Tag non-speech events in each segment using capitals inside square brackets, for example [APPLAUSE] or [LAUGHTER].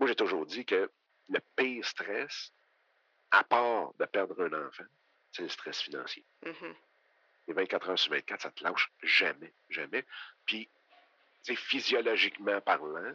moi, j'ai toujours dit que le pire stress, à part de perdre un enfant, c'est le stress financier. Mhm. Les 24 heures sur 24, ça te lâche jamais, jamais. Puis, physiologiquement parlant,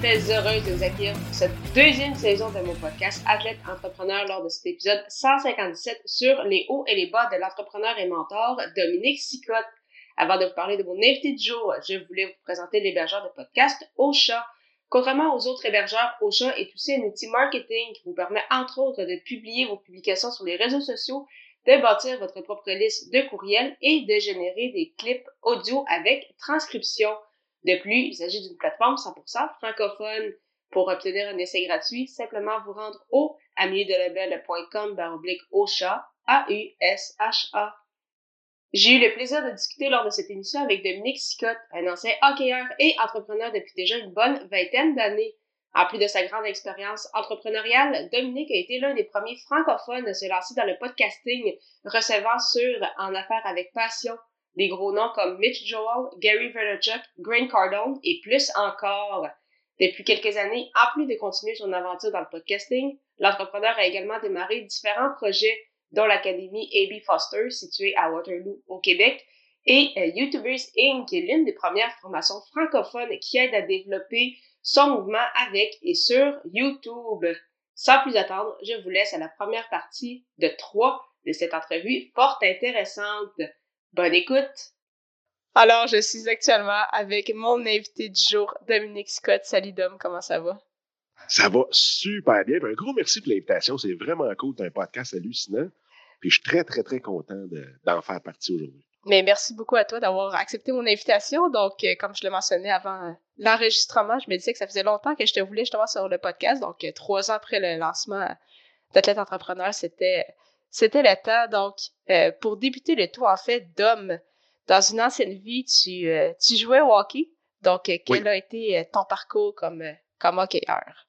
Très heureuse de vous accueillir pour cette deuxième saison de mon podcast Athlète Entrepreneur lors de cet épisode 157 sur les hauts et les bas de l'entrepreneur et mentor Dominique Sicotte. Avant de vous parler de mon invité du jour, je voulais vous présenter l'hébergeur de podcast Ocha. Contrairement aux autres hébergeurs, Ocha est aussi un outil marketing qui vous permet entre autres de publier vos publications sur les réseaux sociaux, de bâtir votre propre liste de courriels et de générer des clips audio avec transcription. De plus, il s'agit d'une plateforme 100% francophone. Pour obtenir un essai gratuit, simplement vous rendre au amiedelabel.com baroblique Ocha, A-U-S-H-A. J'ai eu le plaisir de discuter lors de cette émission avec Dominique Sicotte, un ancien hockeyeur et entrepreneur depuis déjà une bonne vingtaine d'années. En plus de sa grande expérience entrepreneuriale, Dominique a été l'un des premiers francophones à se lancer dans le podcasting, recevant sur En affaires avec passion des gros noms comme Mitch Joel, Gary Vaynerchuk, Grant Cardone et plus encore. Depuis quelques années, en plus de continuer son aventure dans le podcasting, l'entrepreneur a également démarré différents projets dont l'Académie A.B. Foster, située à Waterloo, au Québec, et euh, YouTubers Inc., qui est l'une des premières formations francophones qui aide à développer son mouvement avec et sur YouTube. Sans plus attendre, je vous laisse à la première partie de trois de cette entrevue fort intéressante. Bonne écoute! Alors, je suis actuellement avec mon invité du jour, Dominique Scott. Salut Dom, comment ça va? Ça va super bien. Un gros merci pour l'invitation. C'est vraiment cool. C'est un podcast hallucinant. Puis je suis très, très, très content de- d'en faire partie aujourd'hui. Mais merci beaucoup à toi d'avoir accepté mon invitation. Donc, euh, comme je le mentionnais avant euh, l'enregistrement, je me disais que ça faisait longtemps que je te voulais justement sur le podcast. Donc, euh, trois ans après le lancement d'Athlète Entrepreneur, c'était c'était le temps. Donc, euh, pour débuter le tout, en fait, Dom, dans une ancienne vie, tu, euh, tu jouais au hockey. Donc, euh, quel Oui. a été ton parcours comme, comme hockeyeur?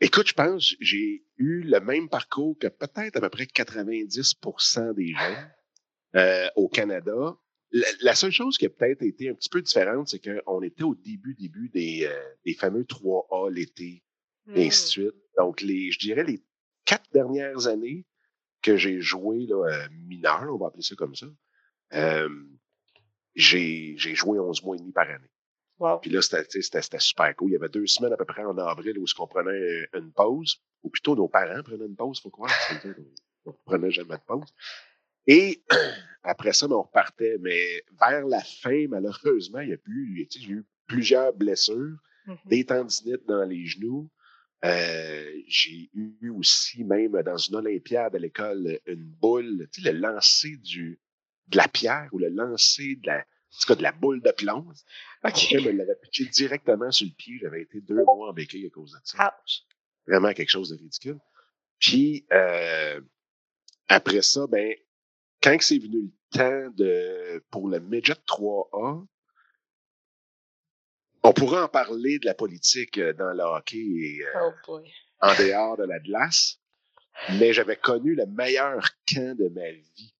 Écoute, je pense j'ai eu le même parcours que peut-être à peu près 90% des gens euh, au Canada. La, la seule chose qui a peut-être été un petit peu différente, c'est qu'on était au début, début des, des fameux 3A l'été, et ainsi de suite. Donc, les, je dirais les quatre dernières années que j'ai joué là, euh, mineur, on va appeler ça comme ça, euh, j'ai joué 11 mois et demi par année. Wow. Puis là, c'était super cool. Il y avait deux semaines à peu près en avril où on prenait euh, une pause, ou plutôt nos parents prenaient une pause, faut croire. on ne prenait jamais de pause. Et [CLEARS THROAT] après ça, ben, on repartait. Mais vers la fin, malheureusement, il y a plus, j'ai eu plusieurs blessures, Mhm. des tendinites dans les genoux. Euh, j'ai eu aussi, même dans une Olympiade à l'école, une boule, tu sais, le lancer du, de la pierre ou le lancer de la, en tout cas, de la boule de plomb. OK. Quelqu'un me l'avait pitché directement sur le pied. J'avais été deux mois en béquille à cause de ça. Ouch. Vraiment quelque chose de ridicule. Puis, euh, après ça, ben, quand que c'est venu le temps de, pour le Midget 3A, on pourrait en parler de la politique euh, dans le hockey et euh, Oh en dehors de la glace, mais j'avais connu le meilleur camp de ma vie.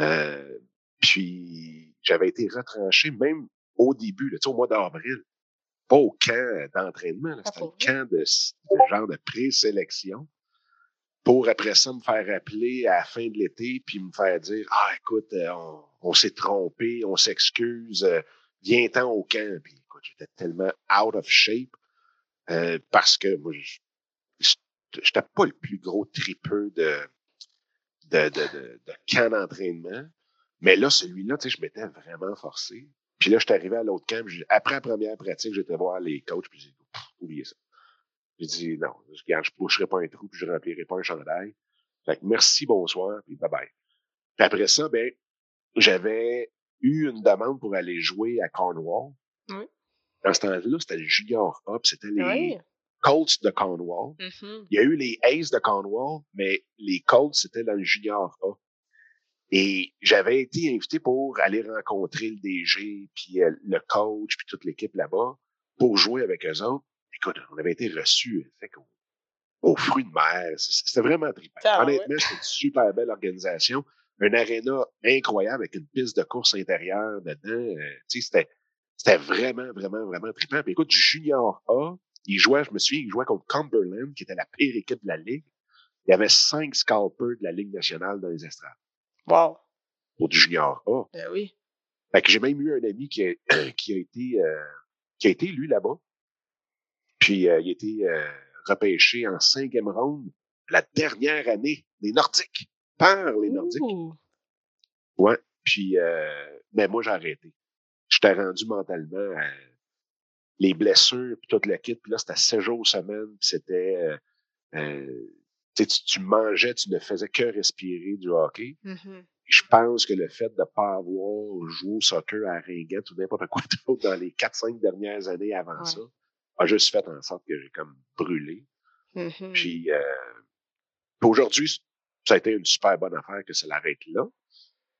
Euh, puis j'avais été retranché même au début, là, au mois d'avril. Pas au camp d'entraînement, Ah, c'était pour le camp de, de genre de présélection. Pour après ça me faire appeler à la fin de l'été puis me faire dire Ah, écoute, on, on s'est trompé, on s'excuse, viens-t'en au camp. Puis j'étais tellement out of shape euh, parce que moi, je, j'étais pas le plus gros tripeux de, de, de, de, camp d'entraînement. Mais là, celui-là, tu sais, je m'étais vraiment forcé. Puis là, je suis arrivé à l'autre camp. Après la première pratique, j'étais voir les coachs, puis j'ai dit, oubliez ça. J'ai dit, non, je, je boucherai pas un trou, puis je remplirai pas un chandail. Fait que merci, bonsoir, puis bye-bye. Puis après ça, ben, j'avais eu une demande pour aller jouer à Cornwall. Oui. Dans ce temps-là, c'était le Junior A, puis c'était les, Oui. Colts de Cornwall. Mhm. Il y a eu les Aces de Cornwall, mais les Colts, c'était dans le junior A. Et j'avais été invité pour aller rencontrer le DG, puis euh, le coach, puis toute l'équipe là-bas, pour jouer avec eux autres. Écoute, on avait été reçus fait qu'au- au fruit de mer. C'était vraiment trippant. Ah, Honnêtement, c'était une super belle organisation. Un aréna incroyable avec une piste de course intérieure dedans. Euh, tu sais, c'était, c'était vraiment, vraiment, vraiment trippant. Puis écoute, du junior A, il jouait, je me souviens, il jouait contre Cumberland, qui était la pire équipe de la Ligue. Il y avait cinq scalpers de la Ligue nationale dans les estrades Wow. pour du junior A. Ben oui. Fait que j'ai même eu un ami qui a, qui a été euh, qui a été lui là-bas. Puis euh, il a été euh, repêché en cinquième ronde la dernière année des Nordiques par les Nordiques. Ouh. Ouais. Puis euh, mais moi j'ai arrêté. J'étais rendu mentalement à les blessures puis toute le kit. Puis là c'était sept jours semaine. Puis c'était euh, euh, tu, tu mangeais, tu ne faisais que respirer du hockey. Mhm. je pense que le fait de ne pas avoir joué au soccer à Ringuette ou n'importe quoi [LAUGHS] d'autre dans les 4-5 dernières années avant Ouais. ça a juste fait en sorte que j'ai comme brûlé. Mhm. Puis euh, puis aujourd'hui, ça a été une super bonne affaire que ça l'arrête là,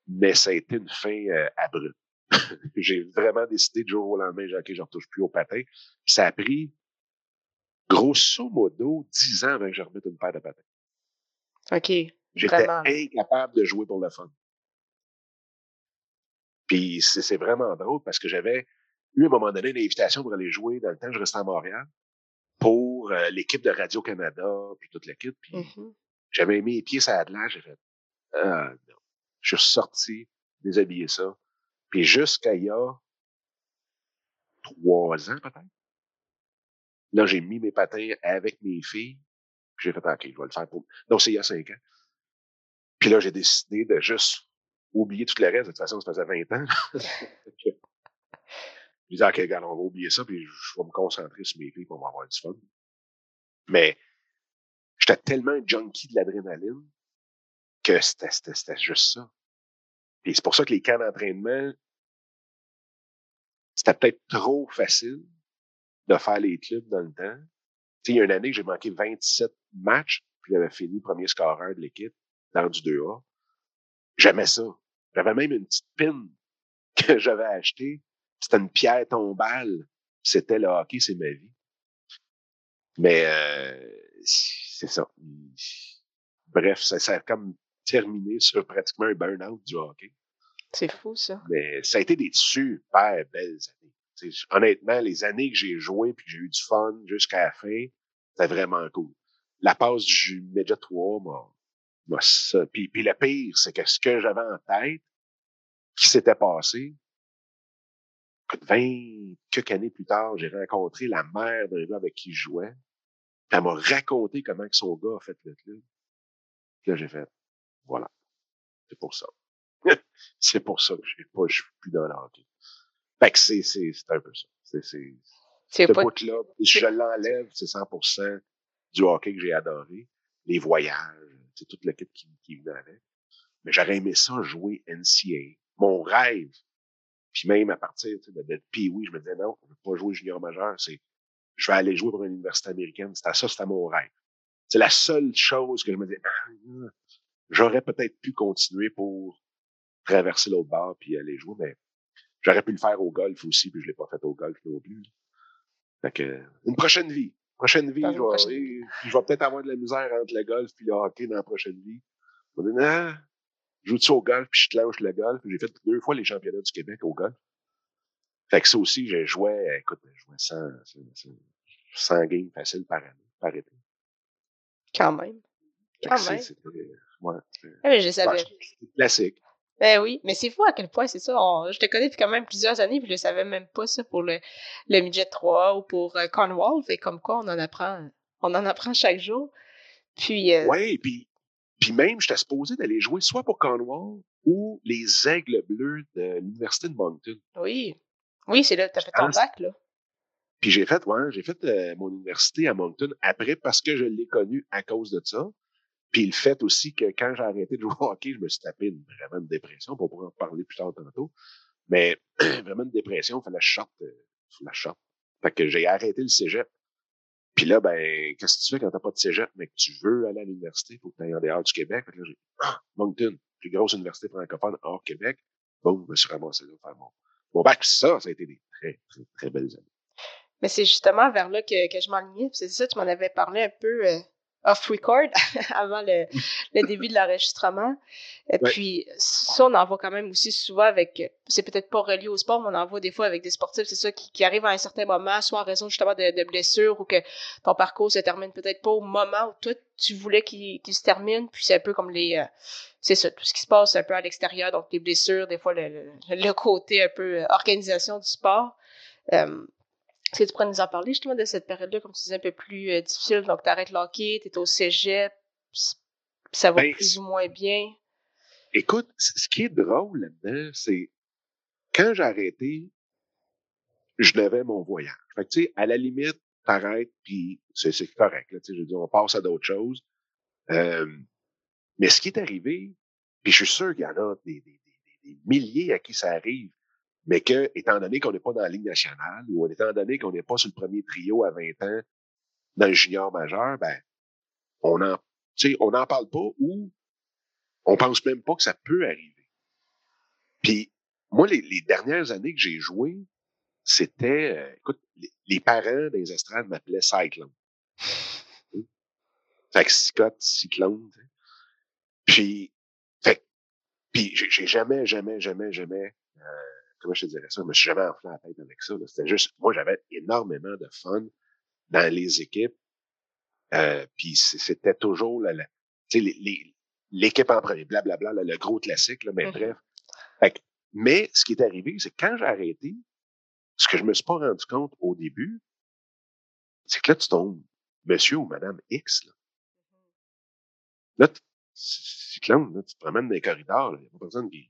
mais ça a été une fin euh, abrupte. [LAUGHS] j'ai vraiment décidé du jour au lendemain, j'ai OK, je ne retouche plus au patin. Ça a pris grosso modo 10 ans avant que je remette une paire de patins. OK. J'étais incapable de jouer pour le fun. Puis c'est vraiment drôle parce que j'avais eu à un moment donné une invitation pour aller jouer dans le temps que je restais à Montréal pour euh, l'équipe de Radio-Canada puis toute l'équipe. Puis Mhm. j'avais mis les pieds sur la glace, j'ai fait Ah non. Je suis sorti, déshabillé ça. Puis jusqu'à il y a trois ans peut-être. Là, j'ai mis mes patins avec mes filles. Puis j'ai fait OK, je vais le faire pour. Non, c'est il y a cinq ans. Puis là, j'ai décidé de juste oublier tout le reste. De toute façon, ça faisait 20 ans. J'ai dit, OK, regarde, on va oublier ça, puis je vais me concentrer sur mes filles pour avoir du fun. Mais j'étais tellement un junkie de l'adrénaline que c'était juste ça. Puis c'est pour ça que les camps d'entraînement, c'était peut-être trop facile de faire les clubs dans le temps. Tu sais, il y a une année que j'ai manqué 27 matchs, puis j'avais fini premier scoreur de l'équipe dans du 2A. J'aimais ça. J'avais même une petite pin [LAUGHS] que j'avais achetée. C'était une pierre tombale. C'était le hockey, c'est ma vie. Mais euh, c'est ça. Bref, ça, a comme terminé sur pratiquement un burn-out du hockey. C'est fou, ça. Mais ça a été des super belles années. Honnêtement, les années que j'ai joué puis que j'ai eu du fun jusqu'à la fin, c'était vraiment cool. La passe du Média 3, moi, moi ça. Puis, puis le pire, c'est que ce que j'avais en tête, qui s'était passé, écoute, 20 quelques années plus tard, j'ai rencontré la mère d'un gars avec qui je jouais. Puis elle m'a raconté comment que son gars a fait le club. Puis là, j'ai fait, voilà. C'est pour ça. [LAUGHS] c'est pour ça que j'ai pas, je suis plus dans le hockey. Fait que c'est, c'est, c'est un peu ça. C'est, c'est, C'est ce pas. je l'enlève, c'est 100% du hockey que j'ai adoré. Les voyages, c'est toute l'équipe qui, qui venait avec. Mais j'aurais aimé ça jouer NCA. Mon rêve. Puis même à partir de, de Pee-Wee, je me disais non, je veux pas jouer junior majeur, c'est je vais aller jouer pour une université américaine. C'était ça, c'était mon rêve. C'est la seule chose que je me disais, ah, j'aurais peut-être pu continuer pour traverser l'autre bord puis aller jouer, mais j'aurais pu le faire au golf aussi, puis je l'ai pas fait au golf non plus. Fait que, une prochaine vie. Prochaine vie, je vais, je vais peut-être avoir de la misère entre le golf puis le hockey dans la prochaine vie. Je vais dire, non, joue-tu au golf puis je te lâche le golf? J'ai fait deux fois les championnats du Québec au golf. Fait que ça aussi, j'ai joué, écoute, je jouais 100, 100, 100 games faciles par année, par été. Quand même. Quand même. Ouais, Ah, mais je ouais, savais. c'était classique. Ben oui, mais c'est fou à quel point c'est ça. On- je te connais depuis quand même plusieurs années, puis je le savais même pas ça pour le, le midget 3 ou pour euh, Cornwall. Fait comme quoi on en apprend, on en apprend chaque jour. Puis euh, Ouais, puis, puis même, j'étais supposé d'aller jouer soit pour Cornwall ou les Aigles Bleus de l'Université de Moncton. oui, oui, c'est là que t'as fait ton bac là. Puis j'ai fait, ouais, j'ai fait euh, mon université à Moncton après parce que je l'ai connu à cause de ça. Puis le fait aussi que quand j'ai arrêté de [LAUGHS] jouer au hockey, je me suis tapé une, vraiment une dépression. On pourra en parler plus tard tantôt. Mais [CLEARS THROAT] vraiment une dépression, il fallait que je sorte. fallait que. Fait que j'ai arrêté le cégep. Puis là, ben, qu'est-ce que tu fais quand t'as pas de cégep, mais que tu veux aller à l'université, faut que tu ailles en dehors du Québec? Fait que là, j'ai, ah, Moncton, plus grosse université francophone hors Québec. Bon, je me suis ramassé là faire mon, mon bac. Ça, ça a été des très, très, très belles années. Mais c'est justement vers là que, que je m'enlignais. C'est ça, tu m'en avais parlé un peu euh, off-record [LAUGHS] avant le, le, début de l'enregistrement. Et puis, ça, on en voit quand même aussi souvent avec, c'est peut-être pas relié au sport, mais on en voit des fois avec des sportifs, c'est ça, qui, qui arrivent à un certain moment, soit en raison justement de, de blessures ou que ton parcours se termine peut-être pas au moment où toi, tu voulais qu'il se termine. Puis c'est un peu comme les, euh, c'est ça, tout ce qui se passe un peu à l'extérieur, donc les blessures, des fois le, le, côté un peu euh, organisation du sport. Euh, est-ce que tu pourrais nous en parler justement de cette période-là, comme tu disais, un peu plus euh, difficile? Donc, tu arrêtes l'hockey, tu es au cégep, ça va ben, plus ou moins bien. Écoute, ce qui est drôle là-dedans, c'est quand j'ai arrêté, je levais mon voyage. Fait que, tu sais, à la limite, t'arrêtes, puis c'est correct. Là, je veux dire, on passe à d'autres choses. Euh, mais ce qui est arrivé, puis je suis sûr qu'il y en a des, des, des, des milliers à qui ça arrive, mais que, étant donné qu'on n'est pas dans la Ligue nationale, ou étant donné qu'on n'est pas sur le premier trio à 20 ans dans le junior majeur, ben, on en, on n'en parle pas ou on pense même pas que ça peut arriver. Puis, moi, les, dernières années que j'ai joué, c'était, euh, écoute, les, parents des estrades m'appelaient Cyclone. [LAUGHS] Fait que Scott Cyclone. Puis, fait, puis j'ai jamais, jamais, jamais, jamais euh, comment je te dirais ça, je me suis jamais enflé la tête avec ça. C'était juste, moi, j'avais énormément de fun dans les équipes. Euh, puis c'était toujours la, l'équipe en premier, blablabla, le gros classique, là, mais mm-hmm. bref. mais ce qui est arrivé, c'est que quand j'ai arrêté, ce que je me suis pas rendu compte au début, c'est que là, tu tombes monsieur ou madame X. Là, mm-hmm. là c'est là, tu te promènes dans les corridors, il n'y a pas personne qui.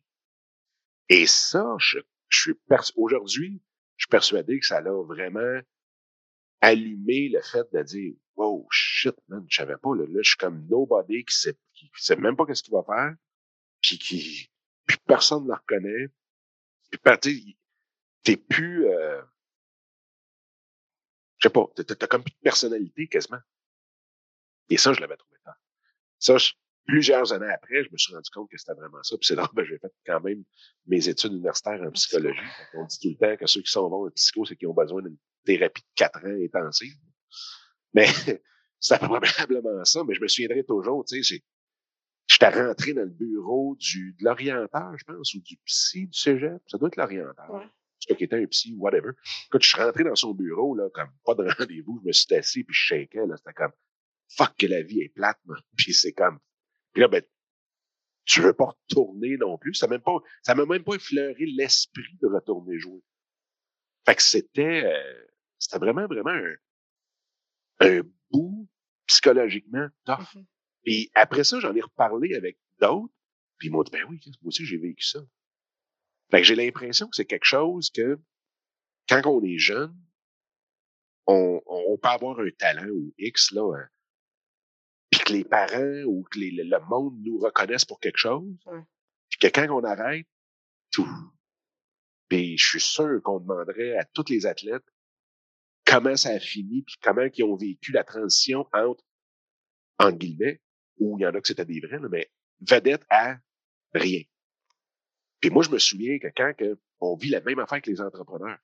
Et ça, je suis aujourd'hui, je suis persuadé que ça l'a vraiment allumé le fait de dire Wow, shit, man, je savais pas, là, là je suis comme nobody qui sait, qui sait même pas qu'est-ce qu'il va faire, puis qui puis personne ne le reconnaît. Puis t'es plus euh, je sais pas, t'as comme plus de personnalité quasiment. Et ça, je l'avais trouvé tard. Ça, je, plusieurs années après, je me suis rendu compte que c'était vraiment ça. Puis c'est là [LAUGHS] ben, j'ai fait quand même mes études universitaires en psychologie. On dit tout le temps que ceux qui sont bons en psycho, c'est qu'ils ont besoin d'une thérapie de quatre ans intensive. Mais [LAUGHS] c'est probablement ça, mais je me souviendrai toujours, tu sais, j'étais rentré dans le bureau du, de l'orienteur, je pense, ou du psy du cégep. Ça doit être l'orienteur. Ouais. Qui était un psy, whatever. Quand je suis rentré dans son bureau, là, comme pas de [LAUGHS] rendez-vous, je me suis assis puis je shakeais, là. C'était comme, fuck que la vie est plate, man. Puis c'est comme, puis là, ben, tu veux pas retourner non plus. Ça m'a même pas, ça m'a même pas effleuré l'esprit de retourner jouer. Fait que c'était, euh, c'était vraiment, vraiment un, un bout psychologiquement tough. Mm-hmm. Puis après ça, j'en ai reparlé avec d'autres. Puis ils m'ont dit, ben oui, moi aussi, j'ai vécu ça. Fait que j'ai l'impression que c'est quelque chose que, quand on est jeune, on, on peut avoir un talent ou X, là, hein, que les parents ou que le monde nous reconnaissent pour quelque chose, puis que quand on arrête, tout. Puis je suis sûr qu'on demanderait à tous les athlètes comment ça a fini, puis comment ils ont vécu la transition entre, en guillemets, ou il y en a que c'était des vrais, mais vedette à rien. Puis moi, je me souviens que quand que on vit la même affaire que les entrepreneurs,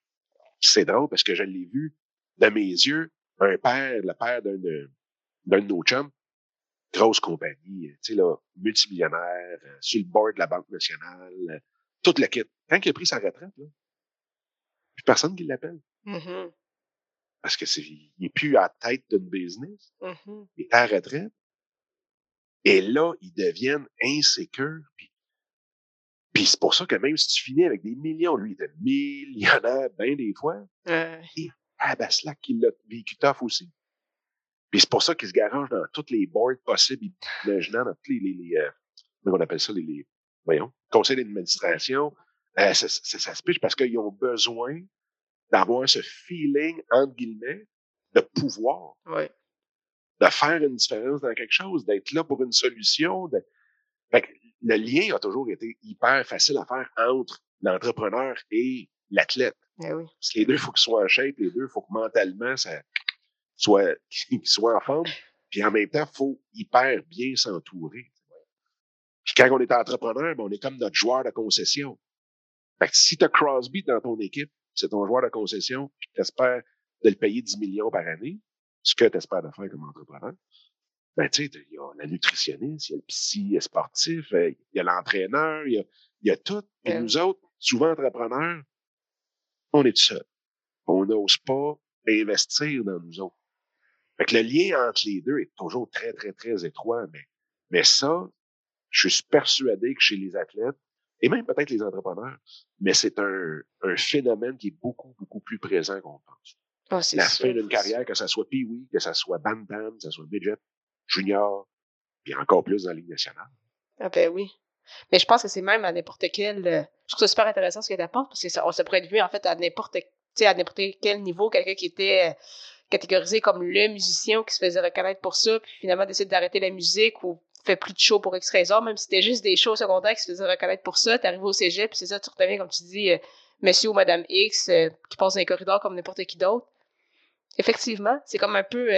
c'est drôle parce que je l'ai vu de mes yeux, un père, le père d'un d'un de nos chums, grosse compagnie, tu sais, là, multimillionnaire, euh, sur le board de la Banque nationale, euh, toute la kit. Quand il a pris sa retraite, là, plus personne qui l'appelle. Mm-hmm. Parce que c'est, il est plus à tête d'une business. Mm-hmm. Il est à la retraite. Et là, ils deviennent insécures. Puis, puis c'est pour ça que même si tu finis avec des millions, lui, il était millionnaire bien des fois. Euh... Et Abaslac, il l'a vécu tough aussi. Puis c'est pour ça qu'ils se garagent dans toutes les boards possibles, imaginant dans tous les, les, les euh, on appelle ça, les, les voyons, conseils d'administration. Euh, ça, ça, ça, se piche parce qu'ils ont besoin d'avoir ce feeling, entre guillemets, de pouvoir. Ouais. De faire une différence dans quelque chose, d'être là pour une solution. De... Fait que le lien a toujours été hyper facile à faire entre l'entrepreneur et l'athlète. Eh oui. Parce que les deux, il faut qu'ils soient en shape, les deux, il faut que mentalement, ça, soit, [LAUGHS] soit en forme. Puis en même temps, il faut hyper bien s'entourer. Puis quand on est entrepreneur, ben, on est comme notre joueur de concession. Fait que si tu as Crosby dans ton équipe, c'est ton joueur de concession, puis tu espères de le payer 10 millions par année, ce que tu espères de faire comme entrepreneur, ben, tu sais, il y a la nutritionniste, il y a le psy sportif, euh, il y a l'entraîneur, il y a, y a tout. Et nous autres, souvent entrepreneurs, on est seul. On n'ose pas investir dans nous autres. Fait que le lien entre les deux est toujours très, très, très étroit. Mais, mais ça, je suis persuadé que chez les athlètes, et même peut-être les entrepreneurs, mais c'est un, un phénomène qui est beaucoup, beaucoup plus présent qu'on pense. Ah, la fin d'une carrière, que ça soit pee que ça soit Bantam, que ça soit Midget, Junior, puis encore plus dans la Ligue nationale. Ah ben oui. Mais je pense que c'est même à n'importe quel. Euh, je trouve ça super intéressant ce que tu apportes parce que ça, on se pourrait être vu en fait à n'importe à n'importe quel niveau, quelqu'un qui était euh, catégorisé comme le musicien qui se faisait reconnaître pour ça, puis finalement décide d'arrêter la musique ou fait plus de shows pour X raison, même si c'était juste des shows secondaires qui se faisaient reconnaître pour ça, t'arrives au cégep, puis c'est ça, tu redeviens, comme tu dis, euh, monsieur ou madame X, qui passe dans les corridors comme n'importe qui d'autre. Effectivement, c'est comme un peu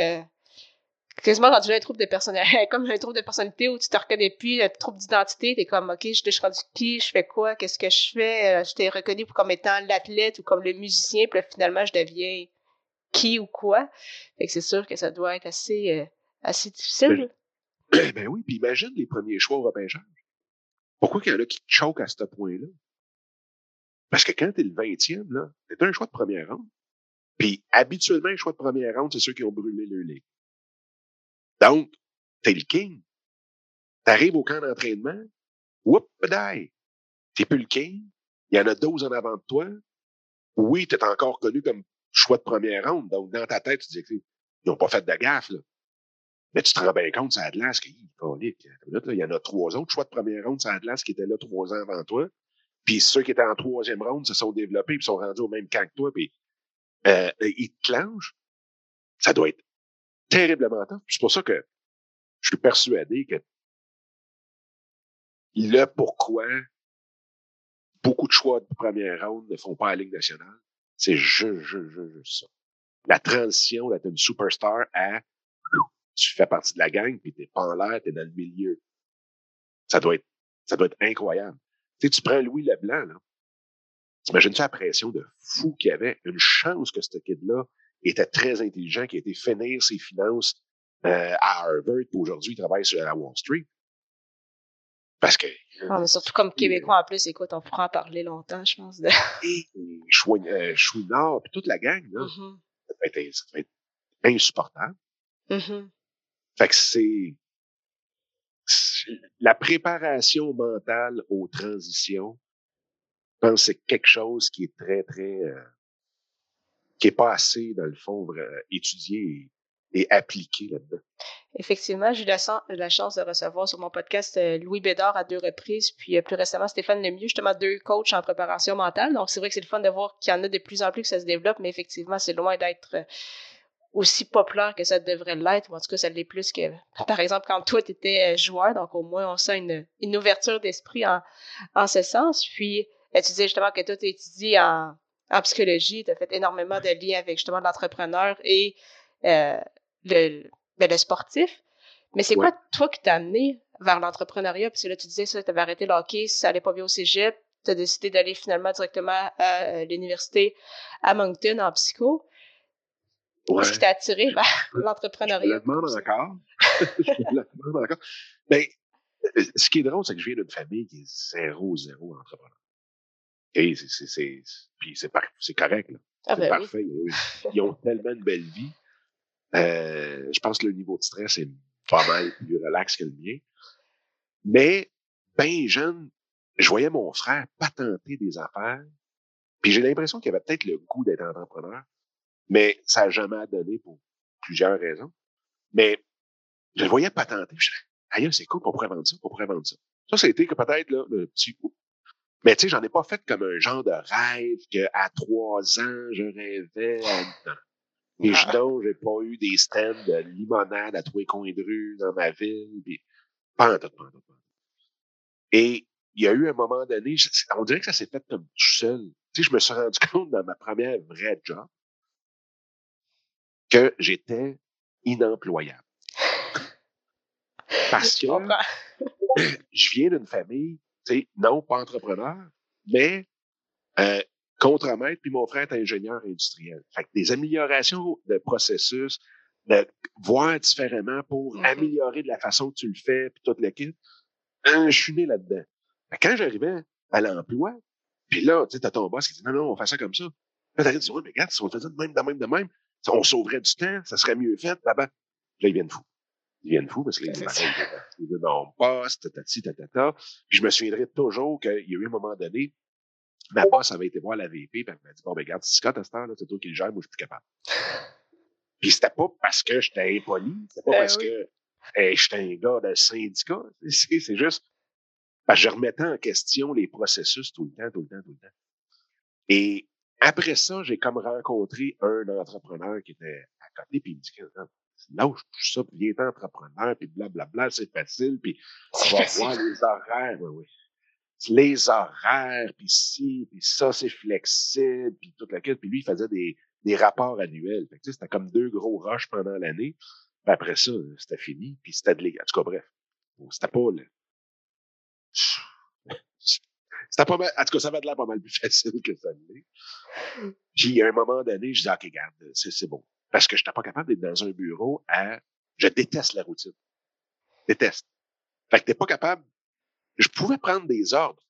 quasiment rendu là un trouble de personnalité, [LAUGHS] comme un trouble de personnalité où tu te reconnais plus, un trouble d'identité, t'es comme, OK, je, suis rendu qui, je fais quoi, qu'est-ce que je fais, euh, je t'ai reconnu comme étant l'athlète ou comme le musicien, puis là, finalement, je deviens qui ou quoi. Fait que c'est sûr que ça doit être assez, euh, assez difficile. Ben, [CLEARS THROAT] ben, oui, puis imagine les premiers choix au repêchage. Pourquoi qu'il y en a qui choquent à ce point-là? Parce que quand t'es le 20e, là, t'es un choix de première ronde. Puis habituellement, un choix de première ronde, c'est ceux qui ont brûlé le ligue. Donc, t'es le king. T'arrives au camp d'entraînement, whoop, die. T'es plus le king. Il y en a 12 en avant de toi. Oui, t'es encore connu comme choix de première ronde. Donc, dans ta tête, tu dis qu'ils n'ont pas fait de gaffe, là. Mais tu te rends bien compte, c'est Atlas qui, il y en a trois autres choix de première ronde, c'est Atlas qui était là trois ans avant toi. Puis ceux qui étaient en troisième ronde se sont développés puis sont rendus au même camp que toi. Puis euh, ils te clenchent. Ça doit être terriblement tough. C'est pour ça que je suis persuadé que le pourquoi beaucoup de choix de première ronde ne font pas la Ligue nationale, c'est juste, juste, juste ça. La transition d'être une superstar à tu fais partie de la gang, puis t'es pas en l'air, t'es dans le milieu. Ça doit être, ça doit être incroyable. Tu sais, tu prends Louis Leblanc, là. T'imagines-tu la pression de fou qu'il y avait? Une chance que ce kid-là était très intelligent, qui a été finir ses finances euh, à Harvard, puis aujourd'hui, il travaille sur la Wall Street. Parce que. Ah, mais surtout comme Québécois en plus, écoute, on pourra en parler longtemps, je pense. De... [LAUGHS] Et Chouinard, euh, puis toute la gang, là, mm-hmm. ça, va être, ça va être insupportable. Mm-hmm. Fait que c'est la préparation mentale aux transitions, je pense que c'est quelque chose qui est très, très euh, qui n'est pas assez, dans le fond, étudié et, appliqué là-dedans. Effectivement, j'ai eu la, chance de recevoir sur mon podcast euh, Louis Bédard à deux reprises, puis euh, plus récemment Stéphane Lemieux, justement deux coachs en préparation mentale. Donc, c'est vrai que c'est le fun de voir qu'il y en a de plus en plus que ça se développe, mais effectivement, c'est loin d'être euh, aussi populaire que ça devrait l'être, ou en tout cas, ça l'est plus que, [LAUGHS] par exemple, quand toi, tu étais joueur, donc au moins, on sent une, une ouverture d'esprit en, en ce sens. Puis, tu disais justement que toi, tu étudies en, en psychologie, tu as fait énormément de liens avec justement l'entrepreneur et le, ben, le sportif. Mais c'est quoi, toi, qui t'a amené vers l'entrepreneuriat? Parce que là, tu disais ça, tu avais arrêté le hockey, ça allait pas bien au cégep, tu as décidé d'aller finalement directement à euh, l'université à Moncton en psycho. Qu'est-ce qui t'a attiré vers l'entrepreneuriat? [LAUGHS] Je me demande encore. je me demande encore. Ben, euh, ce qui est drôle, c'est que je viens d'une famille qui est zéro, zéro entrepreneur. Et c'est, c'est, puis c'est, c'est correct, là. Ah, c'est ben parfait. Ils ont tellement une belle vie. Euh, je pense que le niveau de stress est pas mal plus relax que le mien. Mais, ben jeune, je voyais mon frère patenter des affaires. Puis j'ai l'impression qu'il avait peut-être le goût d'être entrepreneur, mais ça n'a jamais donné pour plusieurs raisons. Mais je le voyais patenter. Je disais, aïe, c'est cool, on pourrait vendre ça, on pourrait vendre ça. Ça, c'était que peut-être là, le petit mais tu sais, j'en ai pas fait comme un genre de rêve qu'à trois ans, je rêvais. À... Et je ah. j'ai pas eu des stands de limonade à tous les coins de rue dans ma ville. Puis... Pas en tout, pas en tout, Et il y a eu un moment donné, on dirait que ça s'est fait comme tout seul. Tu sais, je me suis rendu [LAUGHS] compte dans ma première vraie job que j'étais inemployable. [LAUGHS] Parce que [LAUGHS] je viens d'une famille, tu sais, non pas entrepreneur, mais euh, contre-maître, puis mon frère est ingénieur industriel. Fait que des améliorations de processus, de voir différemment pour Mhm. améliorer de la façon que tu le fais, puis toute l'équipe, hein, je suis né là-dedans. Quand j'arrivais à l'emploi, puis là, tu sais, t'as ton boss qui dit non, non, on fait ça comme ça. Là, t'arrives, tu dis, ouais, mais regarde, si on faisait de même, de même, de même, on sauverait du temps, ça serait mieux fait, là-bas. Là, ils viennent fous. Ils viennent fous parce que les ils disent, non, boss, tatati, tatata. Puis je me souviendrai toujours qu'il y a eu un moment donné, ma boss avait été voir la VP, puis elle m'a dit, bon, ben, regarde, Scott, à cette heure, là, c'est toi qui le gères, moi, je suis plus capable. Puis c'était pas parce que j'étais impoli, c'était pas Ben parce oui. que hey, j'étais un gars de syndicat. [LAUGHS] C'est juste parce que je remettais en question les processus tout le temps, tout le temps, tout le temps. Et après ça, j'ai comme rencontré un entrepreneur qui était à côté, puis il me dit, Attends, lâche tout ça, puis viens entrepreneur, puis blablabla, c'est facile, puis on va facile. voir les horaires, oui, oui. Les horaires, puis ci, puis ça, c'est flexible, puis toute la quête. Puis lui, il faisait des, des rapports annuels. Fait que, c'était comme deux gros rushs pendant l'année. Puis après ça, c'était fini, puis c'était de. En tout cas, bref. C'était pas le... [LAUGHS] C'était pas mal, en tout cas, ça avait de l'air pas mal plus [LAUGHS] facile que ça l'est. Puis, à un moment donné, je dis, OK, regarde, c'est, c'est bon. Parce que je n'étais pas capable d'être dans un bureau à, je déteste la routine. Déteste. Fait que t'es pas capable, je pouvais prendre des ordres,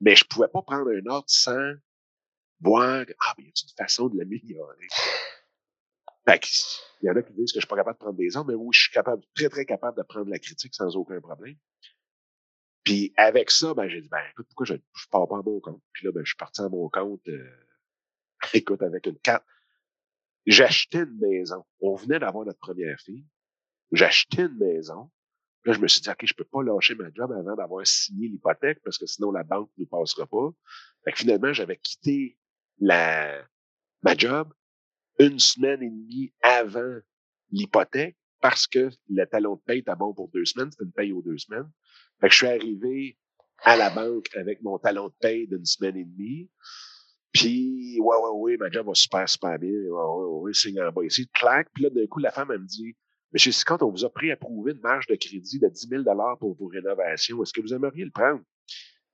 mais je pouvais pas prendre un ordre sans voir, ah, mais y a une façon de l'améliorer? Fait il y en a qui disent que je suis pas capable de prendre des ordres, mais oui, je suis capable, très, très capable de prendre la critique sans aucun problème. Puis avec ça, ben, j'ai dit, ben, écoute, pourquoi je, je pars pas à mon compte? Puis là, ben, je suis parti à mon compte, euh, [LAUGHS] écoute, avec une carte. J'achetais une maison. On venait d'avoir notre première fille. J'achetais une maison. Là, je me suis dit, OK, je peux pas lâcher ma job avant d'avoir signé l'hypothèque parce que sinon la banque ne nous passera pas. Fait que finalement, j'avais quitté la, ma job une semaine et demie avant l'hypothèque parce que le talon de paye était bon pour deux semaines. C'était une paye aux deux semaines. Fait que je suis arrivé à la banque avec mon talon de paye d'une semaine et demie. Puis, ouais, ouais, ouais, ma job va super, super bien. Ouais, ouais, ouais, signe en bas ici. Clac. Puis là, d'un coup, la femme, elle me dit, Monsieur Scott, on vous a préapprouvé une marge de crédit de 10 000 pour vos rénovations. Est-ce que vous aimeriez le prendre?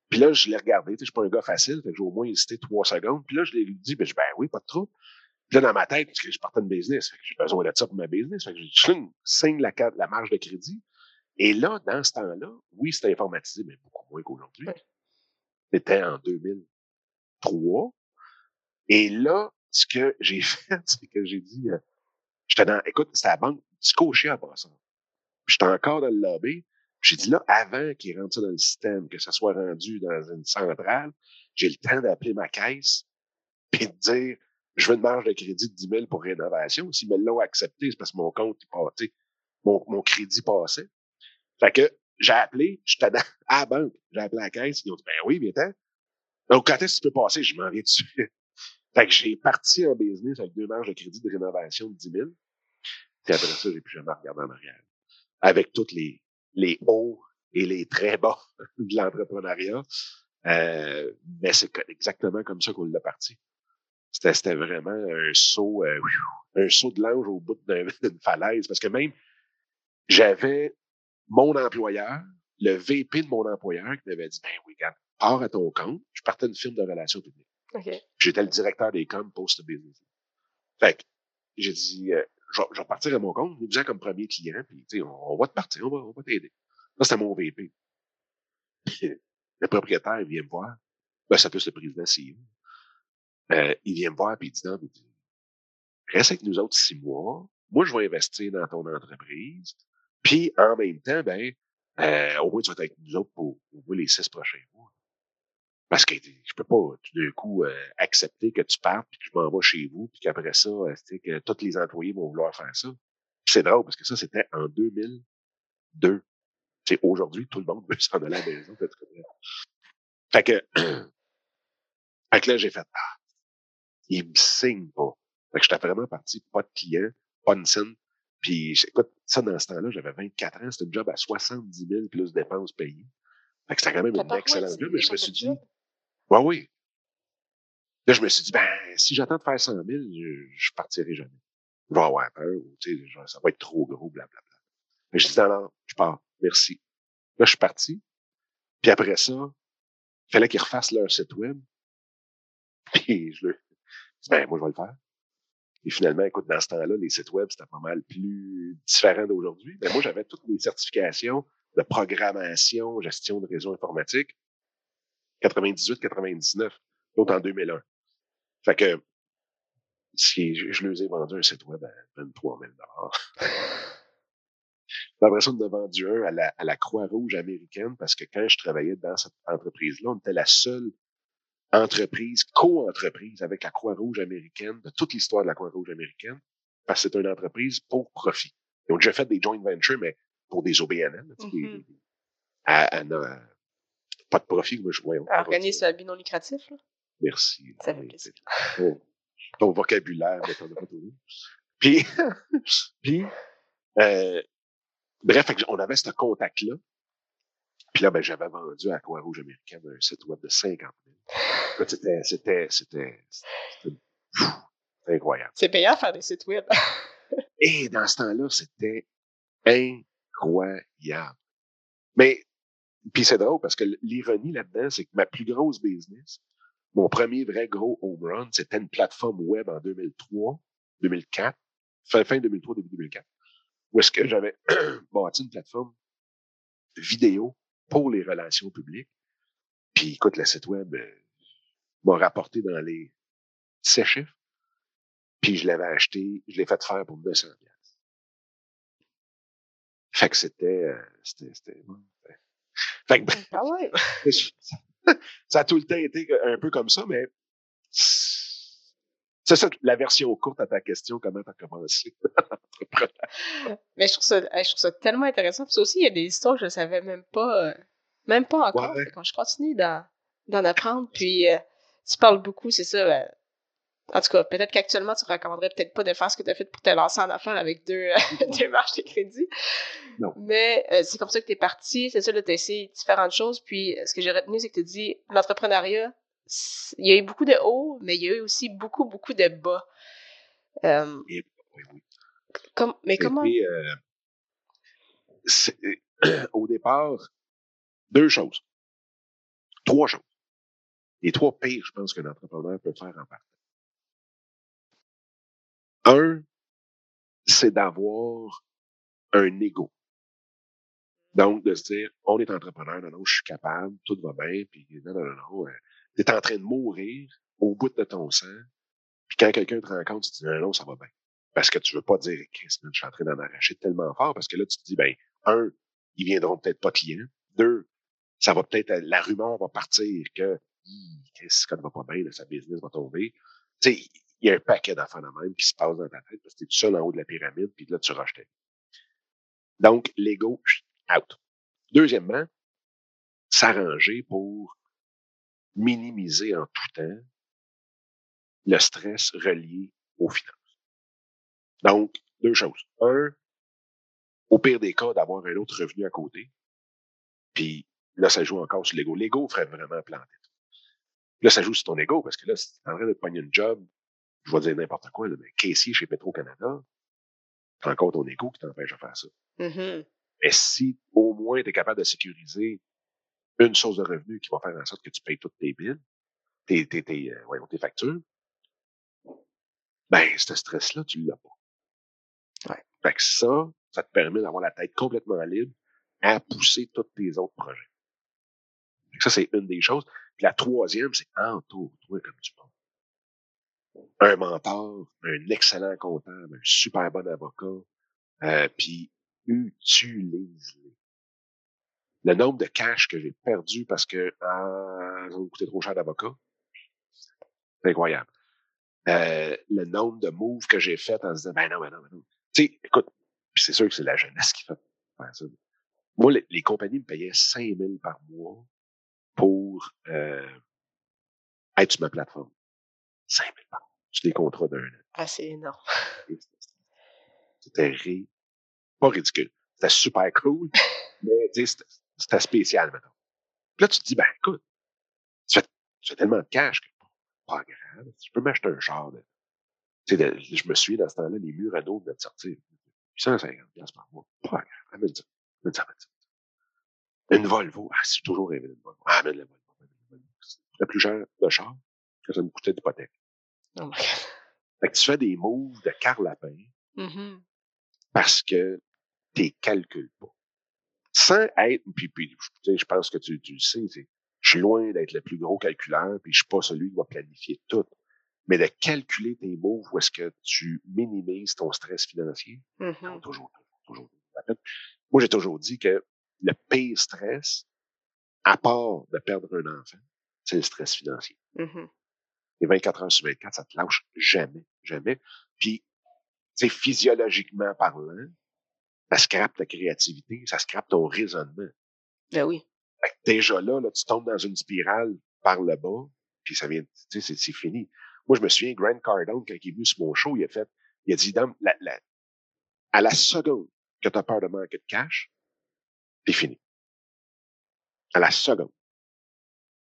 Puis là, je l'ai regardé. Tu sais, Je suis pas un gars facile. Fait que j'ai au moins hésité trois secondes. Puis là, je l'ai dit, ben, je- ben oui, pas de trouble. Puis là, dans ma tête, parce que je partais de business. Fait que j'ai besoin de ça pour ma business. Fait que Chling, signe la, la marge de crédit. Et là, dans ce temps-là, oui, c'était informatisé, mais beaucoup moins qu'aujourd'hui. C'était en 2003. Et là, ce que j'ai [LAUGHS] fait, c'est que j'ai dit, euh, j'étais dans, écoute, c'était la banque cocher à Brassard. Puis J'étais encore dans le lobby. J'ai dit là, avant qu'ils rentrent ça dans le système, que ça soit rendu dans une centrale, j'ai le temps d'appeler ma caisse puis de dire, je veux une marge de crédit de 10 000 pour rénovation. S'ils me l'ont accepté, c'est parce que mon compte, tu sais, mon, mon crédit passait. Fait que j'ai appelé, j'étais [LAUGHS] à la banque, j'ai appelé la caisse, ils ont dit, ben oui, viens Donc, quand est-ce que tu peux passer? Je m'en viens dessus. Fait que j'ai parti en business avec deux marges de crédit de rénovation de 10 000. Puis après ça, j'ai plus jamais regardé en arrière. Avec tous les, les hauts et les très bas [LAUGHS] de l'entrepreneuriat. Euh, mais c'est exactement comme ça qu'on l'a parti. C'était, c'était vraiment un saut, euh, un saut de l'ange au bout d'un- [LAUGHS] d'une falaise. Parce que même, j'avais mon employeur, le VP de mon employeur qui m'avait dit, ben oui, regarde, pars à ton compte. Je partais d'une firme de relations publiques. OK. J'étais le directeur des coms post-business. Fait que j'ai dit, euh, je, je vais partir à mon compte, vous comme premier client, puis on, on va te partir, on va, on va t'aider. Là, c'était mon VP. [LAUGHS] Le propriétaire, vient me voir. Ben, ça plus le président CEO. Euh, il vient me voir, puis il dit, non, reste avec nous autres six mois. Moi, je vais investir dans ton entreprise. Puis, en même temps, ben, euh, au moins, tu vas être avec nous autres pour, pour les six prochains mois. Parce que je peux pas tout d'un coup euh, accepter que tu partes puis que je m'en vais chez vous puis qu'après ça, euh, tu sais, que tous les employés vont vouloir faire ça. C'est drôle parce que ça, c'était en 2002. C'est aujourd'hui, tout le monde [LAUGHS] veut s'en aller à la maison. Fait que, fait [CLEARS THROAT] que, fait que là, j'ai fait, ah, il me signe pas. Fait que j'étais vraiment parti, pas de client, pas de scène. Puis, écoute, ça, dans ce temps-là, j'avais 24 ans, c'était une job à 70 000 plus dépenses payées. Fait que c'était quand même une excellente c'est job, mais je me suis dit, Ouais, oui. Là, je me suis dit, ben, si j'attends de faire 100 000, je, je partirai jamais. je vais avoir peur, tu sais, genre, ça va être trop gros, blablabla. Mais je dis, non, je pars, merci. Là, je suis parti. Puis après ça, il fallait qu'ils refassent leur site web. [LAUGHS] Puis je lui dis, ben, moi, je vais le faire. Et finalement, écoute, dans ce temps-là, les sites web, c'était pas mal plus différent d'aujourd'hui. Mais moi, j'avais toutes les certifications de programmation, gestion de réseau informatique, 98-99, d'autres en 2001. Fait que, si je, je leur ai vendu un site web à 23 000 Après ça, on a vendu un à la, à la Croix-Rouge américaine parce que quand je travaillais dans cette entreprise-là, on était la seule entreprise, co-entreprise avec la Croix-Rouge américaine, de toute l'histoire de la Croix-Rouge américaine, parce que c'est une entreprise pour profit. Ils ont déjà fait des joint ventures, mais pour des OBNL. Mm -hmm. à, à, pas de profit, mais je voyons. Organisme à but non lucratif, là? Merci. Ça fait plaisir. [LAUGHS] Ton vocabulaire, mais t'en as pas trouvé. Puis, [LAUGHS] puis euh, bref, on avait ce contact-là. Puis là, ben, j'avais vendu à Croix-Rouge américaine un site web de 50 000. C'était, c'était, c'était, c'était incroyable. C'est payant faire des sites web. Et dans ce temps-là, c'était incroyable. Mais, puis c'est drôle parce que l'ironie là-dedans, c'est que ma plus grosse business, mon premier vrai gros home run, c'était une plateforme web en 2003, 2004, fin, fin 2003, début 2004, où est-ce que j'avais [CLEARS THROAT] bâti une plateforme vidéo pour les relations publiques. Puis écoute, le site web euh, m'a rapporté dans les six chiffres. Puis je l'avais acheté, je l'ai fait faire pour 200 pièces. Fait que c'était, euh, c'était, c'était, fait que, ah ouais. [LAUGHS] ça a tout le temps été un peu comme ça, mais c'est ça la version courte à ta question, comment tu as commencé? [LAUGHS] mais je trouve, ça, je trouve ça tellement intéressant. Puis aussi, il y a des histoires que je ne savais même pas, euh, même pas encore. Ouais. Quand je continue d'en apprendre, puis euh, tu parles beaucoup, c'est ça. Euh, en tout cas, peut-être qu'actuellement, tu recommanderais peut-être pas de faire ce que tu as fait pour te lancer en affaires avec deux, [LAUGHS] deux marches de crédit. Non. Mais c'est comme ça que tu es parti, c'est ça, tu as essayé différentes choses. Puis ce que j'ai retenu, c'est que tu dis l'entrepreneuriat, il y a eu beaucoup de hauts, mais il y a eu aussi beaucoup, beaucoup de bas. Euh, Et, oui, oui. Comme, mais comment? Puis, euh, [CLEARS THROAT] au départ, deux choses. Trois choses. Les trois pires, je pense, qu'un entrepreneur peut faire en partant. Un, c'est d'avoir un ego. Donc, de se dire, on est entrepreneur, non, non, je suis capable, tout va bien, puis non, non, non, non, tu es en train de mourir au bout de ton sang, puis quand quelqu'un te rencontre, tu te dis, non, non, ça va bien. Parce que tu veux pas dire, Chris, je suis en train d'en arracher tellement fort, parce que là, tu te dis, ben, un, ils viendront peut-être pas clients. Deux, ça va peut-être, la rumeur va partir que, qu'est-ce que ça va pas bien, sa business va tomber. Tu sais, il y a un paquet d'affaires de même qui se passe dans ta tête parce que tu es tout seul en haut de la pyramide, puis là, tu rachetais. Donc, l'ego, out. Deuxièmement, s'arranger pour minimiser en tout temps le stress relié aux finances. Donc, deux choses. Un, au pire des cas, d'avoir un autre revenu à côté. Puis là, ça joue encore sur l'ego. L'ego ferait vraiment planter. Là, ça joue sur ton ego parce que là, si tu es en train de pogner une job, je vais dire n'importe quoi, là, mais caissier chez Petro-Canada, c'est encore ton ego qui t'empêche de faire ça. Mm-hmm. Mais si au moins tu es capable de sécuriser une source de revenu qui va faire en sorte que tu payes toutes tes billes, tes, tes, tes, euh, voyons, tes factures, ben, ce stress-là, tu l'as pas. Ouais. Fait que ça, ça te permet d'avoir la tête complètement libre à pousser tous tes autres projets. Fait que ça, c'est une des choses. Puis la troisième, c'est entoure-toi comme tu peux. Un mentor, un excellent comptable, un super bon avocat, euh, puis utilise-les le nombre de cash que j'ai perdu parce que ah, ça coûté trop cher d'avocat, c'est incroyable. Euh, le nombre de moves que j'ai fait en disant, ben non, ben non, ben non. Tu sais, écoute, c'est sûr que c'est la jeunesse qui fait faire ça. Moi, les, les compagnies me payaient 5 000 par mois pour euh, être sur ma plateforme. 5 000 par mois. Sur des contrats d'un an. Ah, c'est énorme. [LAUGHS] C'était ri... pas ridicule. C'était super cool, [LAUGHS] mais c'était spécial maintenant. Puis là, tu te dis, ben écoute, tu fais, tu fais tellement de cash que pas grave. Je peux m'acheter un char de je me suis dans ce temps-là, les murs à dos de sortir. 850 par mois. Pas grave. Amène ça. Amène ça, amène ça. Une Volvo. Ah, c'est toujours rêvé d'une Volvo. Ah, amène la Volvo. Le plus cher de char que ça me coûtait d'hypothèque. Oh my God. Fait que tu fais des moves de carlapin Mhm. parce que tu calcules pas. Sans être, puis, je pense que tu, tu le sais, c'est- je suis loin d'être le plus gros calculeur, puis je suis pas celui qui va planifier tout. Mais de calculer tes moves où est-ce que tu minimises ton stress financier, Mhm. toujours, toujours, toujours. toujours. Moi, j'ai toujours dit que le pire stress, à part de perdre un enfant, c'est le stress financier. Mhm. Et 24 heures sur 24, ça te lâche jamais, jamais. Puis, tu sais, physiologiquement parlant, ça scrape ta créativité, ça scrape ton raisonnement. Ben oui. Fait que déjà là, là, tu tombes dans une spirale par le bas, puis ça vient, tu sais, c'est, fini. Moi, je me souviens, Grant Cardone, quand il est venu sur mon show, il a fait, il a dit, la, la, à la seconde que tu as peur de manquer de cash, c'est fini. À la seconde.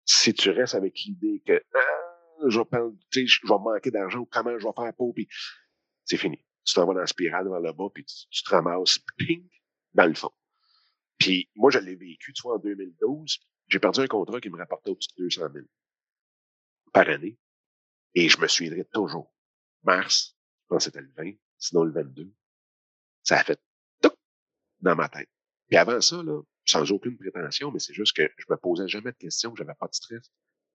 Si tu restes avec l'idée que, ah, je vais, prendre- je vais manquer d'argent, comment je vais faire pour, puis c'est fini. Tu t'en vas dans la spirale vers le bas, puis tu, tu te ramasses, ping, dans le fond. Puis moi, je l'ai vécu, tu vois, en 2012, j'ai perdu un contrat qui me rapportait au-dessus de 200 000 par année. Et je me souviendrai toujours. Mars, je pense que c'était le 20, sinon le 22. Ça a fait tout dans ma tête. Puis avant ça, là, sans aucune prétention, mais c'est juste que je me posais jamais de questions, j'avais pas de stress.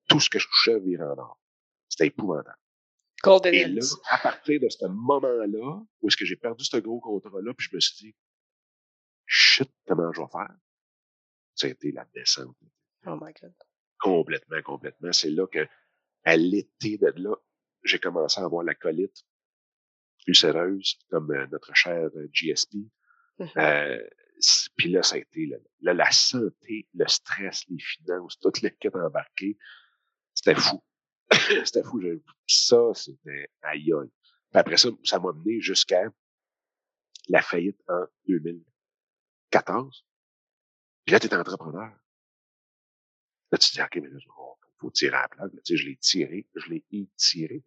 Tout ce que je touchais virait en or. C'était épouvantable. Golden Et là, à partir de ce moment-là, où est-ce que j'ai perdu ce gros contrat-là, puis je me suis dit, shit, comment je vais faire? Ça a été la descente. Oh my God. Complètement, complètement. C'est là que, à l'été de là, j'ai commencé à avoir la colite ulcéreuse, comme euh, notre cher euh, GSP. Mhm. Euh, Puis là, ça a été là, la santé, le stress, les finances, toutes les quêtes embarquées. C'était fou. [COUGHS] c'était fou. Ça, c'était aïe. Puis après ça, ça m'a mené jusqu'à la faillite en 2014. Puis là, tu entrepreneur. Là, tu dis, OK, mais là, il faut tirer à la là. Tu sais, je l'ai tiré, je l'ai étiré.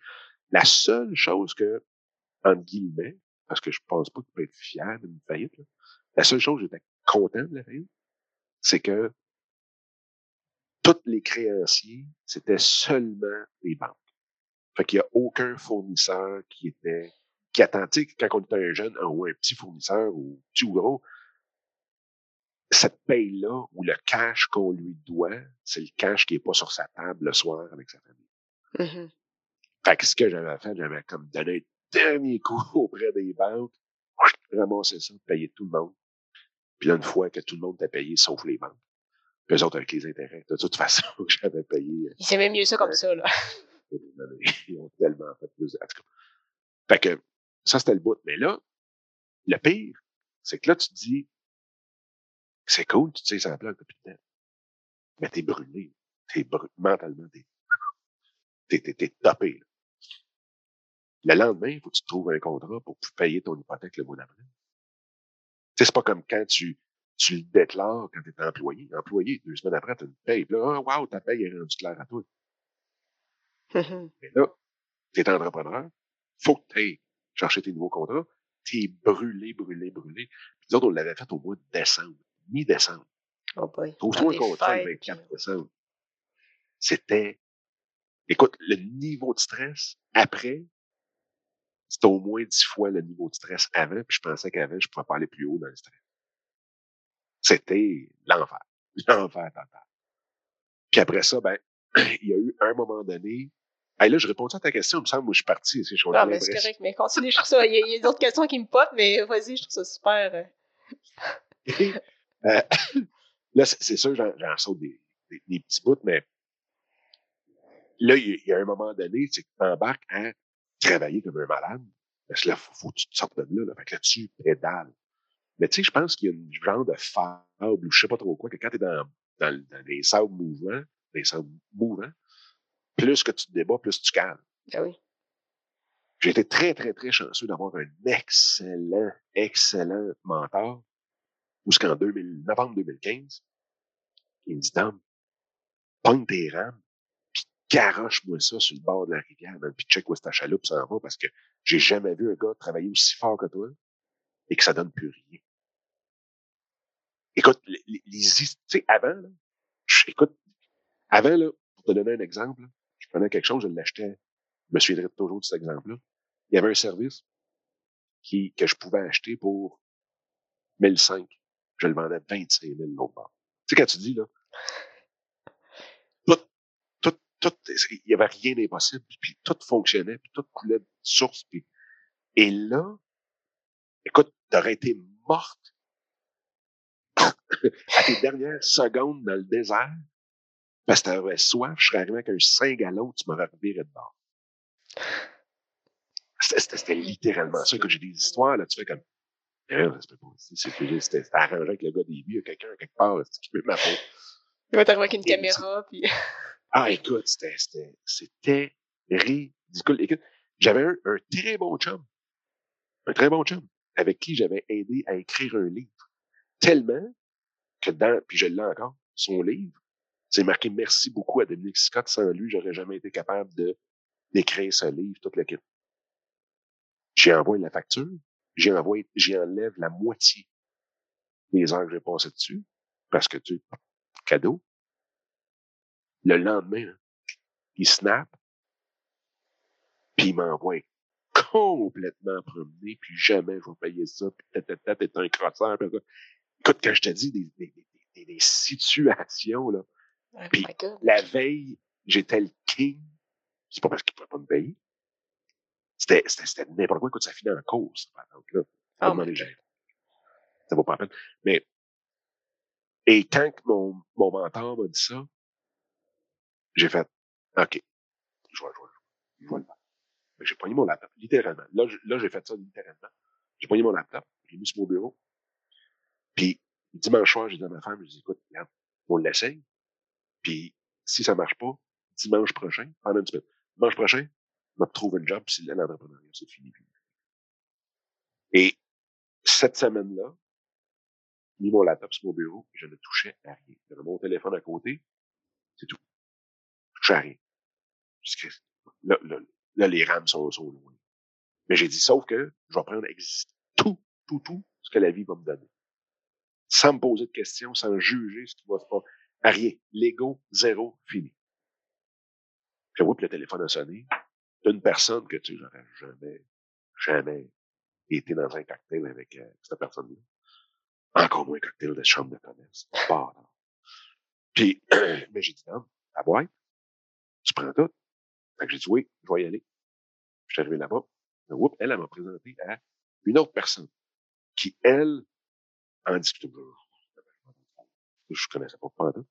La seule chose que, entre guillemets, parce que je pense pas que tu peux être fier d'une faillite, là, la seule chose que j'étais content de la faillite, c'est que tous les créanciers, c'était seulement les banques. Fait qu'il y a aucun fournisseur qui était, qui attend, tu sais, quand on était un jeune, ou un petit fournisseur, ou petit ou gros, cette paye-là, ou le cash qu'on lui doit, c'est le cash qui est pas sur sa table le soir avec sa famille. Mhm. Fait que ce que j'avais fait, j'avais comme donné un dernier coup [LAUGHS] auprès des banques, ramasser ça, payer tout le monde. Puis là, une fois que tout le monde t'a payé, sauf les banques, puis eux autres avec les intérêts, de toute façon, [LAUGHS] j'avais payé, Il s'aimait mieux ça comme ça, là. [LAUGHS] euh, ils ont tellement fait plus. En tout cas. Fait que ça, c'était le bout. Mais là, le pire, c'est que là, tu te dis, c'est cool, tu sais, ça plaque depuis le temps. Mais t'es brûlé. T'es brûlé. Mentalement, t'es, t'es, t'es, t'es topé. là. Le lendemain, il faut que tu trouves un contrat pour payer ton hypothèque le mois d'après. Tu sais, c'est pas comme quand tu, tu le déclares quand tu es employé. Employé, deux semaines après, tu une paye. Puis là, ah, wow, ta paye est rendue claire à toi. [LAUGHS] Mais là, tu es entrepreneur, faut que tu ailles chercher tes nouveaux contrats. Tu es brûlé, brûlé, brûlé. Puis nous autres, on l'avait fait au mois de décembre, mi-décembre. Oh. Trouve-toi un contrat le fêtes, 24 puis- décembre. C'était, écoute, le niveau de stress après, c'était au moins dix fois le niveau de stress avant, puis je pensais qu'avant, je pourrais pas aller plus haut dans le stress. C'était l'enfer. [LAUGHS] L'enfer total. Puis après ça, ben, [CLEARS THROAT] il y a eu un moment donné. Hey, là, je réponds à ta question, il me semble, moi, je suis parti. C'est Ah, mais c'est correct, mais continue, je trouve ça. Il y a, d'autres questions qui me potent, mais vas-y, je trouve ça super. euh. [LAUGHS] Euh, [CLEARS THROAT] là, c'est sûr, j'en saute des, des, des petits bouts, mais là, il y, a- il y a un moment donné, c'est que tu embarques à travailler comme un malade. Parce que là, faut, faut que tu te sortes de là. là. Fait que là, tu pédales. Mais tu sais, je pense qu'il y a une genre de fable, ou je sais pas trop quoi, que quand tu es dans, dans, dans des sables mouvants, des sables mouvants, plus que tu te débats, plus tu calmes. Ah oui. J'ai été très, très, très chanceux d'avoir un excellent, excellent mentor. Jusqu'en 2000, novembre 2015, il me dit, Dom, pogne tes rames, puis garoche-moi ça sur le bord de la rivière, puis check où est ta chaloupe s'en va, parce que j'ai jamais vu un gars travailler aussi fort que toi et que ça donne plus rien. Écoute, les, les, tu sais, avant, là, écoute, avant, là, pour te donner un exemple, je prenais quelque chose, je l'achetais, je me souviendrai toujours de cet exemple-là. Il y avait un service qui, que je pouvais acheter pour 1005. Je le vendais 25 000 l'autre bord. Tu sais, quand tu dis, là, tout, tout, tout, il y avait rien d'impossible, puis tout fonctionnait, puis tout coulait de source, et là, écoute, t'aurais été morte [LAUGHS] à tes dernières secondes dans le désert, parce que t'avais soif, je serais arrivé avec un 5 gallons, tu m'aurais reviré de bord. C'était littéralement ça. Quand j'ai des histoires, là, tu fais comme, c'était arrangé avec le gars des vues, quelqu'un quelque part qui peut m'appeler. Il va t'arriver avec une caméra, puis. [LAUGHS] Ah, écoute, c'était ridicule. Écoute, j'avais un, un, très bon chum. Un très bon chum. Avec qui j'avais aidé à écrire un livre. Tellement que dans, puis je l'ai encore, son livre, c'est marqué merci beaucoup à Dominique Scott. Sans lui, j'aurais jamais été capable de d'écrire ce livre, toute l'équipe. J'ai envoyé la facture, j'y enlève la moitié des heures que j'ai passées dessus, parce que tu cadeau. Le lendemain, il snap, puis il m'envoie complètement promené, puis jamais je vais payer ça, puis t'es un crosseur. Écoute, quand je te dis des, des, des, des situations, là, Oh puis la veille, j'étais le king. C'est pas parce qu'il pouvait pas me payer. C'était, c'était, n'importe quoi. Écoute, ça finit en cause. Donc là, oh ça vaut pas la peine. Mais, et quand mon, mon mentor m'a dit ça, j'ai fait, OK, je vois, je vois, je vois le J'ai pogné mon laptop, littéralement. Là, là, j'ai fait ça littéralement. J'ai pogné mon laptop, j'ai mis sur mon bureau. Puis, dimanche soir, j'ai dit à ma femme, je dis, écoute, on l'essaye. Puis, si ça marche pas, dimanche prochain, pendant une semaine, dimanche prochain, je vais trouver un job, puis l'entrepreneuriat, c'est fini. Et cette semaine-là, mis mon laptop sur mon bureau, je ne touchais à rien. J'avais mon téléphone à côté, c'est tout. Je touchais à rien. Là, là, là, les rames sont, sont loin. Mais j'ai dit, sauf que je vais prendre tout, tout, tout ce que la vie va me donner. Sans me poser de questions, sans juger ce qui va se passer. À rien. L'ego, zéro, fini. Puis, puis le téléphone a sonné d'une personne que tu n'aurais jamais, jamais été dans un cocktail avec euh, cette personne-là. Encore moins un cocktail de chambre de commerce. Pas Puis, mais [CLEARS THROAT] j'ai dit, non, la boîte, tu prends tout. Fait que j'ai dit, oui, je vais y aller. Je suis arrivé là-bas. Oups, elle, elle m'a présenté à une autre personne qui, elle, en discutait je connaissais pas pendant.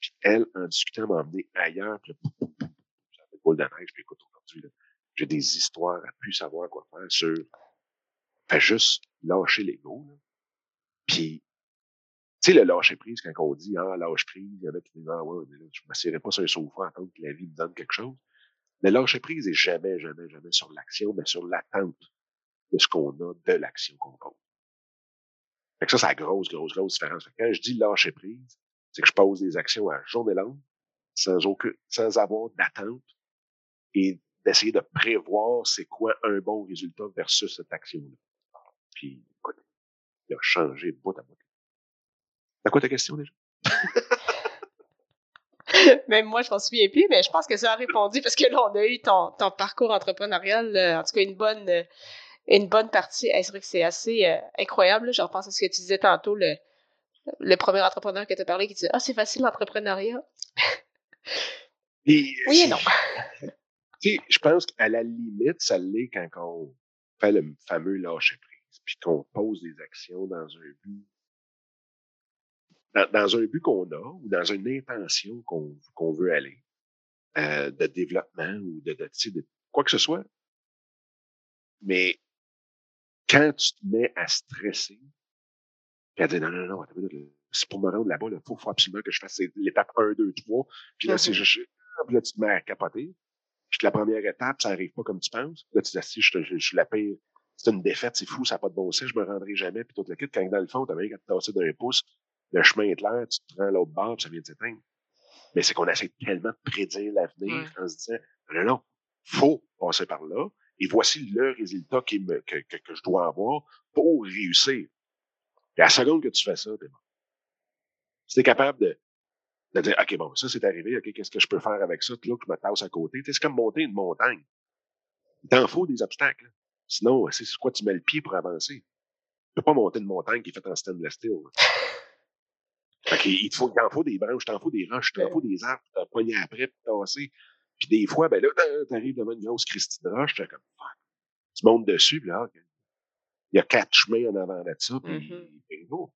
Puis elle, en discutant, m'a emmené ailleurs, puis là, j'avais boule de neige, aujourd'hui, j'ai des histoires à plus savoir quoi faire sur fait juste lâcher l'ego. Puis, tu sais, le lâcher prise, quand on dit Ah, lâche prise, il y en a qui disent Ah ouais, je ne m'assierai pas sur un sofa attendre que la vie me donne quelque chose. Le lâcher prise est jamais, jamais, jamais sur l'action, mais sur l'attente de ce qu'on a de l'action qu'on pose. Que ça, c'est la grosse, grosse, grosse différence. quand je dis lâcher prise, c'est que je pose des actions à journée longue, sans sans avoir d'attente et d'essayer de prévoir c'est quoi un bon résultat versus cette action-là. Puis, écoute, il a changé bout à bout. C'est quoi ta question déjà? [LAUGHS] Même moi, je m'en souviens plus, mais je pense que ça a répondu parce que là, on a eu ton, ton parcours entrepreneurial, euh, en tout cas une bonne, euh, une bonne partie. c'est vrai que c'est assez euh, incroyable. Je repense à ce que tu disais tantôt, le, le premier entrepreneur que tu as parlé qui disait Ah, c'est facile l'entrepreneuriat. [LAUGHS] oui et non. Je pense qu'à la limite, ça l'est quand on fait le fameux lâcher prise, puis qu'on pose des actions dans un but. Dans, un but qu'on a ou dans une intention qu'on veut aller, euh, de développement ou de, de, de quoi que ce soit. Mais quand tu te mets à stresser, puis à dire non, non, non, c'est pour me rendre là-bas, il faut, faut, absolument que je fasse l'étape 1, 2, 3. Puis là, c'est mm-hmm. juste, là, tu te mets à capoter. Puis la première étape, ça arrive pas comme tu penses. Là, tu te dis, si je, je, je suis la pire, c'est une défaite, c'est fou, ça n'a pas de bon sens, je me rendrai jamais, puis tout le kit. Quand dans le fond, t'as rien qu'à te tasser d'un pouce, le chemin est clair, tu te prends l'autre bord, puis ça vient de s'éteindre. Mais c'est qu'on essaie tellement de prédire l'avenir en se disant, non, non, faut passer par là. Et voici le résultat qui me, que, que, que je dois avoir pour réussir. Et à la seconde que tu fais ça, t'es bon. Si t'es capable de, de dire, OK, bon, ça c'est arrivé, OK, qu'est-ce que je peux faire avec ça? Là, je me tasse à côté. C'est comme monter une montagne. Il t'en faut des obstacles. Sinon, c'est sur quoi tu mets le pied pour avancer. Tu peux pas monter une montagne qui est faite en stainless steel. Fait qu'il il te faut, il t'en faut des branches, t'en faut des roches, t'en Ouais. faut des arbres, t'as pogné après, puis tasser. Puis des fois, ben là, t'ar- t'arrives devant une grosse Christie de roche, t'es comme, fuck. Tu montes dessus, puis là, il y a quatre chemins en avant de ça, puis Mhm. bingo.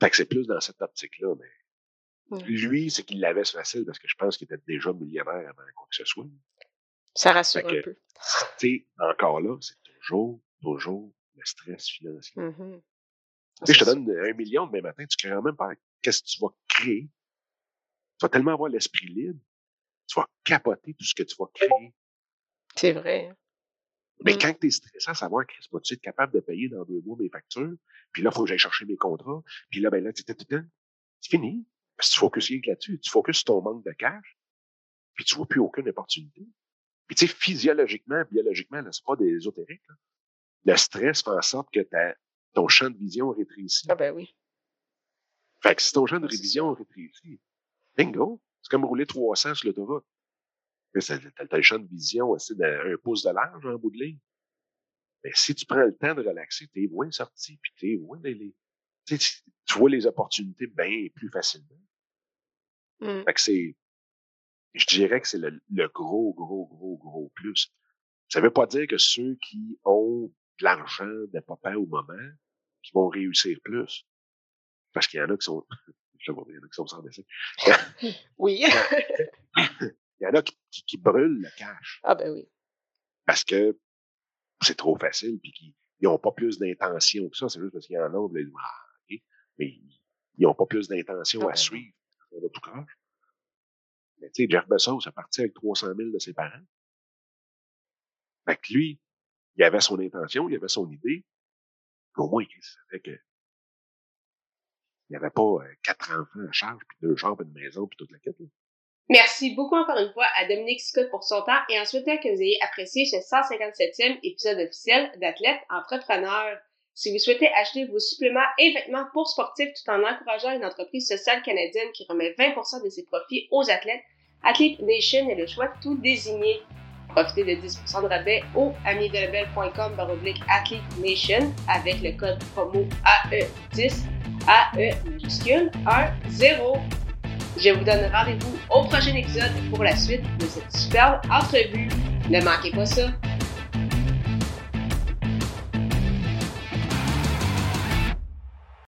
Fait que c'est plus dans cette optique-là, mais lui, c'est qu'il l'avait facile parce que je pense qu'il était déjà millionnaire avant quoi que ce soit. Ça rassure Fait un que- peu. Tu sais, encore là, c'est toujours, toujours le stress financier. Mhm. Tu sais, je te donne un million demain matin, tu ne crées même pas qu'est-ce que tu vas créer. Tu vas tellement avoir l'esprit libre, tu vas capoter tout ce que tu vas créer. C'est vrai. Mais Mm. quand tu es stressé à savoir, Chris, vas-tu être capable de payer dans deux mois mes factures? Puis là, il faut que j'aille chercher mes contrats. Puis là, ben là, c'est fini. Parce que tu focuses rien que là-dessus. Tu focuses sur ton manque de cash. Puis tu vois plus aucune opportunité. Puis tu sais, physiologiquement, biologiquement, là, c'est pas des ésotériques. là. Le stress fait en sorte que ta, ton champ de vision rétrécit. Ah ben oui. Fait que si ton champ de révision rétrécit, bingo, c'est comme rouler 300 sur l'autoroute. Mais c'est- T'as t'as le champ de vision aussi d'un pouce de large en bout de ligne. Mais si tu prends le temps de relaxer, t'es loin sorti, puis t'es loin d'aller. Tu vois les opportunités bien plus facilement. Mm. Fait que c'est, je dirais que c'est le, le gros, gros, gros, gros plus. Ça veut pas dire que ceux qui ont de l'argent de papa au moment, qui vont réussir plus. Parce qu'il y en a qui sont, je sais pas, il y en a qui sont sans dessin. [LAUGHS] Oui. [LAUGHS] Il y en a qui, qui, qui brûlent le cash ah ben oui. parce que c'est trop facile puis qu'ils n'ont pas plus d'intention que ça. C'est juste parce qu'il y en a, ils ah, mais ils n'ont pas plus d'intention Ah à ben non. suivre. Ça va tout croche. Mais tu sais, Jeff Bezos est parti avec 300 000 de ses parents. Fait que lui, il avait son intention, il avait son idée. Au moins, il savait que il n'y avait pas euh, quatre enfants à charge, puis deux chambres, une maison, puis toute la quête. Merci beaucoup encore une fois à Dominique Scott pour son temps et en souhaitant que vous ayez apprécié ce 157e épisode officiel d'Athlète Entrepreneur. Si vous souhaitez acheter vos suppléments et vêtements pour sportifs tout en encourageant une entreprise sociale canadienne qui remet 20% de ses profits aux athlètes, Athlete Nation est le choix tout désigné. Profitez de 10% de rabais au amidelabel.com Athlete Nation avec le code promo AE10 AE majuscule 1 0. Je vous donne rendez-vous au prochain épisode pour la suite de cette superbe entrevue. Ne manquez pas ça.